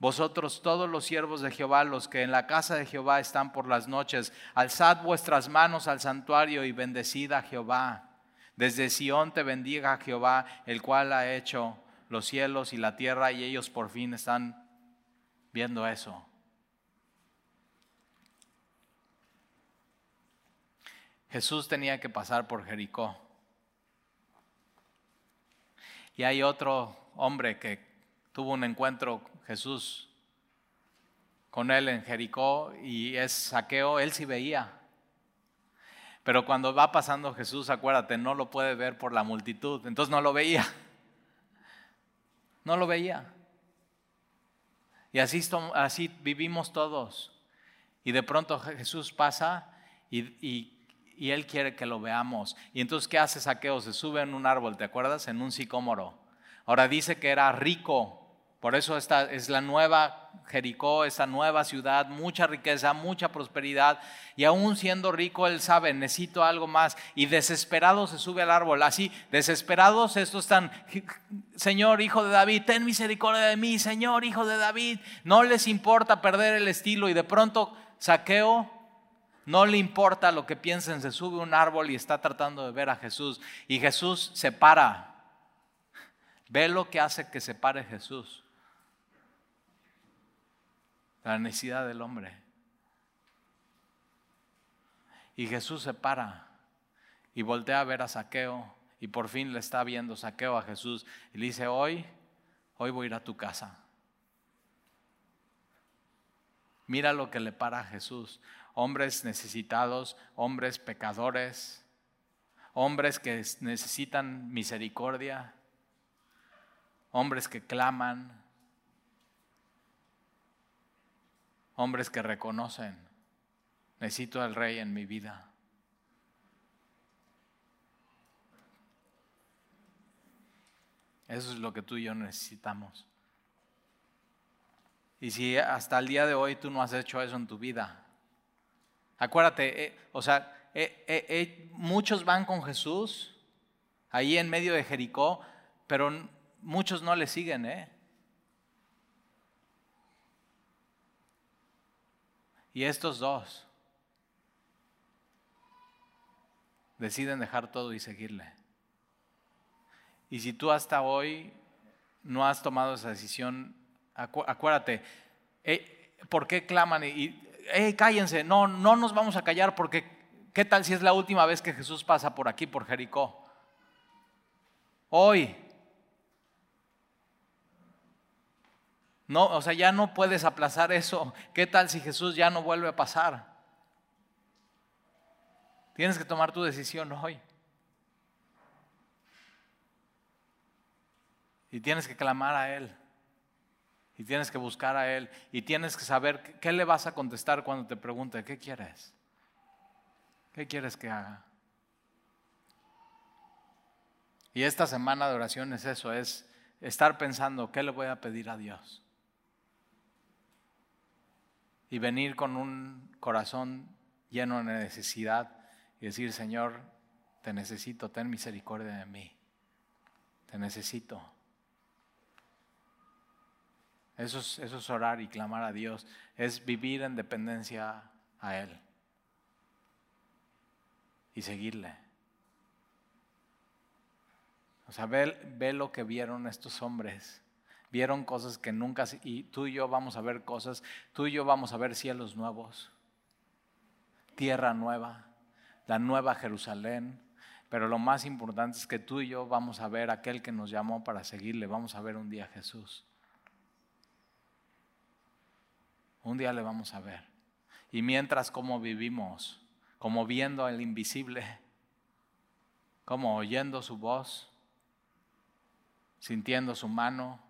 vosotros todos los siervos de Jehová, los que en la casa de Jehová están por las noches, alzad vuestras manos al santuario y bendecid a Jehová. Desde Sión te bendiga Jehová, el cual ha hecho los cielos y la tierra, y ellos por fin están viendo eso. Jesús tenía que pasar por Jericó. Y hay otro hombre que tuvo un encuentro Jesús con él en Jericó y es saqueo, él sí veía. Pero cuando va pasando Jesús, acuérdate, no lo puede ver por la multitud, entonces no lo veía. No lo veía. Y así, así vivimos todos. Y de pronto Jesús pasa y, y, Él quiere que lo veamos. Y entonces, ¿qué hace Saqueo? Se sube en un árbol, ¿te acuerdas? En un sicómoro. Ahora dice que era rico por eso esta es la nueva Jericó, esta nueva ciudad, mucha riqueza, mucha prosperidad. Y aún siendo rico, él sabe, necesito algo más. Y desesperado se sube al árbol. Así, desesperados, estos están, Señor, hijo de David, ten misericordia de mí, Señor, hijo de David. No les importa perder el estilo. Y de pronto, saqueo, no le importa lo que piensen, se sube un árbol y está tratando de ver a Jesús. Y Jesús se para. Ve lo que hace que se pare Jesús la necesidad del hombre. Y Jesús se para y voltea a ver a Saqueo y por fin le está viendo Saqueo a Jesús y le dice, hoy, hoy voy a ir a tu casa. Mira lo que le para a Jesús. Hombres necesitados, hombres pecadores, hombres que necesitan misericordia, hombres que claman, hombres que reconocen, necesito al rey en mi vida. Eso es lo que tú y yo necesitamos. Y si hasta el día de hoy tú no has hecho eso en tu vida, acuérdate, eh, o sea, eh, eh, muchos van con Jesús ahí en medio de Jericó, pero muchos no le siguen, ¿eh? Y estos dos deciden dejar todo y seguirle. Y si tú hasta hoy no has tomado esa decisión, acuérdate, eh, ¿por qué claman? Y, cállense, no, no nos vamos a callar porque ¿qué tal si es la última vez que Jesús pasa por aquí, por Jericó? Hoy. No, o sea, ya no puedes aplazar eso. ¿Qué tal si Jesús ya no vuelve a pasar? Tienes que tomar tu decisión hoy. Y tienes que clamar a Él. Y tienes que buscar a Él. Y tienes que saber qué le vas a contestar cuando te pregunte, ¿qué quieres? ¿Qué quieres que haga? Y esta semana de oración es eso, es estar pensando, ¿qué le voy a pedir a Dios? Y venir con un corazón lleno de necesidad y decir, Señor, te necesito, ten misericordia de mí. Te necesito. Eso es, eso es orar y clamar a Dios. Es vivir en dependencia a Él. Y seguirle. O sea, ve, ve, lo que vieron estos hombres. Vieron cosas que nunca... Y tú y yo vamos a ver cosas. Tú y yo vamos a ver cielos nuevos. Tierra nueva. La nueva Jerusalén. Pero lo más importante es que tú y yo vamos a ver aquel que nos llamó para seguirle. Vamos a ver un día a Jesús. Un día le vamos a ver. Y mientras como vivimos, como viendo el invisible, como oyendo su voz, sintiendo su mano,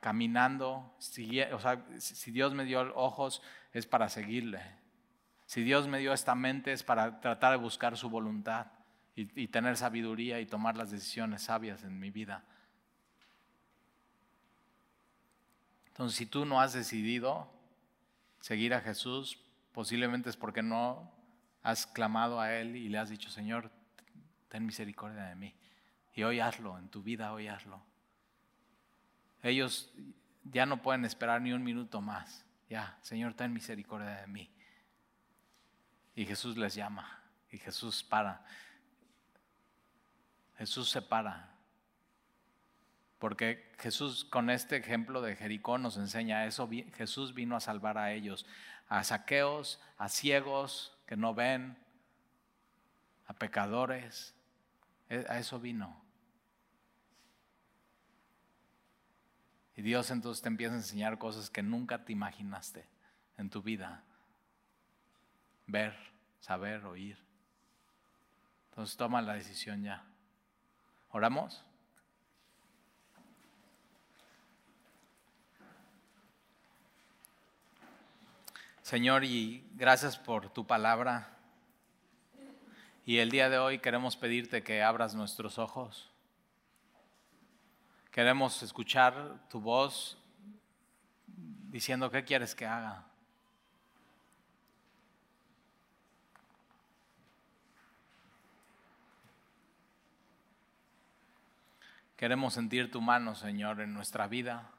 caminando, o sea, si Dios me dio ojos es para seguirle. Si Dios me dio esta mente es para tratar de buscar su voluntad y tener sabiduría y tomar las decisiones sabias en mi vida. Entonces, si tú no has decidido seguir a Jesús, posiblemente es porque no has clamado a Él y le has dicho, Señor, ten misericordia de mí. Y hoy hazlo, en tu vida hoy hazlo. Ellos ya no pueden esperar ni un minuto más. Ya, Señor, ten misericordia de mí. Y Jesús les llama. Y Jesús para. Jesús se para porque Jesús con este ejemplo de Jericó nos enseña eso. Jesús vino a salvar a ellos, a saqueos, a ciegos que no ven, a pecadores. E, a eso vino. Y Dios entonces te empieza a enseñar cosas que nunca te imaginaste en tu vida. Ver, saber, oír. Entonces toma la decisión ya. ¿Oramos? Señor, y gracias por tu palabra. Y el día de hoy queremos pedirte que abras nuestros ojos. Queremos escuchar tu voz diciendo qué quieres que haga. Queremos sentir tu mano, Señor, en nuestra vida.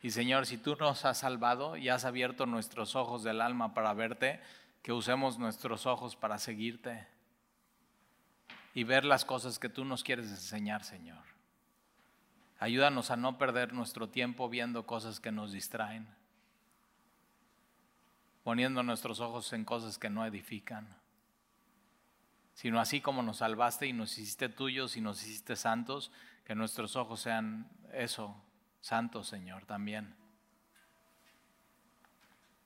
Y Señor, si tú nos has salvado y has abierto nuestros ojos del alma para verte, que usemos nuestros ojos para seguirte y ver las cosas que tú nos quieres enseñar, Señor. Ayúdanos a no perder nuestro tiempo viendo cosas que nos distraen, poniendo nuestros ojos en cosas que no edifican, sino así como nos salvaste y nos hiciste tuyos y nos hiciste santos, que nuestros ojos sean eso, Santo Señor también.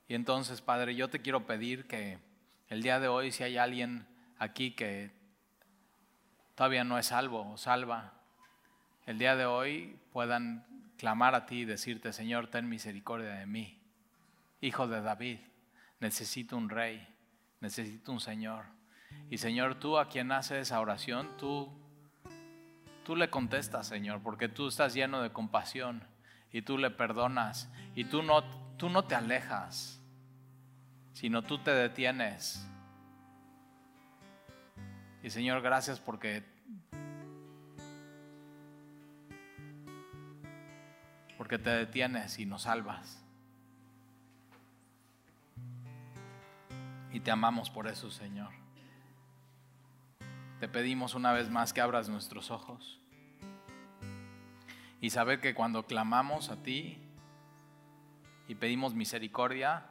Y entonces, Padre, yo te quiero pedir que el día de hoy, si hay alguien aquí que todavía no es salvo o salva, el día de hoy puedan clamar a ti y decirte, Señor, ten misericordia de mí, hijo de David, necesito un rey, necesito un Señor. Y Señor, tú a quien hace esa oración, tú Tú le contestas, Señor, porque tú estás lleno de compasión y tú le perdonas y tú no, tú no te alejas, sino tú te detienes. Y Señor, gracias porque porque te detienes y nos salvas. Y te amamos por eso, Señor. Te pedimos una vez más que abras nuestros ojos y saber que cuando clamamos a ti y pedimos misericordia,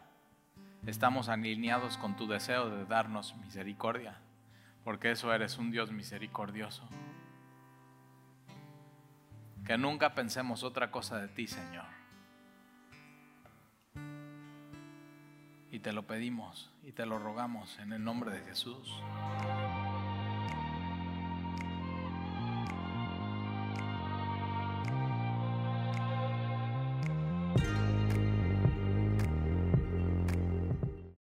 estamos alineados con tu deseo de darnos misericordia, porque eso eres un Dios misericordioso. Que nunca pensemos otra cosa de ti, Señor. Y te lo pedimos y te lo rogamos en el nombre de Jesús.